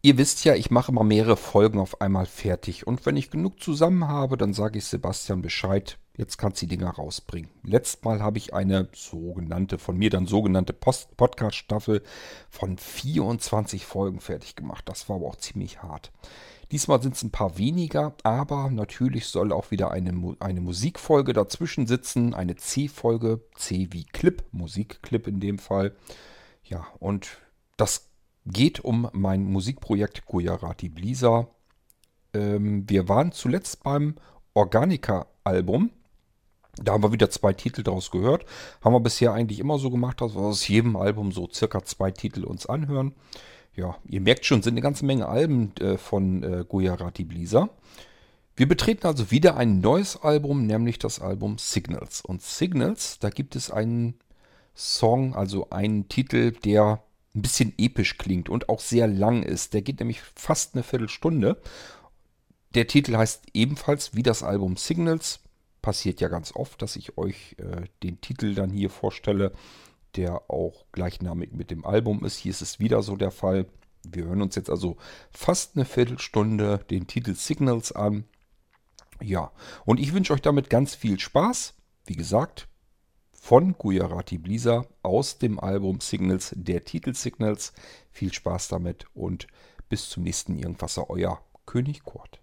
Ihr wisst ja, ich mache mal mehrere Folgen auf einmal fertig. Und wenn ich genug zusammen habe, dann sage ich Sebastian Bescheid. Jetzt kannst du die Dinger rausbringen. Letztes Mal habe ich eine sogenannte, von mir dann sogenannte Podcast-Staffel von 24 Folgen fertig gemacht. Das war aber auch ziemlich hart. Diesmal sind es ein paar weniger, aber natürlich soll auch wieder eine, eine Musikfolge dazwischen sitzen. Eine C-Folge, C wie Clip, Musikclip in dem Fall. Ja, und das geht um mein Musikprojekt Gujarati Blisa. Ähm, wir waren zuletzt beim Organica-Album. Da haben wir wieder zwei Titel daraus gehört. Haben wir bisher eigentlich immer so gemacht, dass wir aus jedem Album so circa zwei Titel uns anhören. Ja, ihr merkt schon, sind eine ganze Menge Alben äh, von äh, Gujarati Blisa. Wir betreten also wieder ein neues Album, nämlich das Album Signals. Und Signals, da gibt es einen Song, also einen Titel, der ein bisschen episch klingt und auch sehr lang ist. Der geht nämlich fast eine Viertelstunde. Der Titel heißt ebenfalls wie das Album Signals. Passiert ja ganz oft, dass ich euch äh, den Titel dann hier vorstelle, der auch gleichnamig mit dem Album ist. Hier ist es wieder so der Fall. Wir hören uns jetzt also fast eine Viertelstunde den Titel Signals an. Ja, und ich wünsche euch damit ganz viel Spaß. Wie gesagt, von Gujarati Blisa aus dem Album Signals, der Titel Signals. Viel Spaß damit und bis zum nächsten Irgendwasser, euer König Kurt.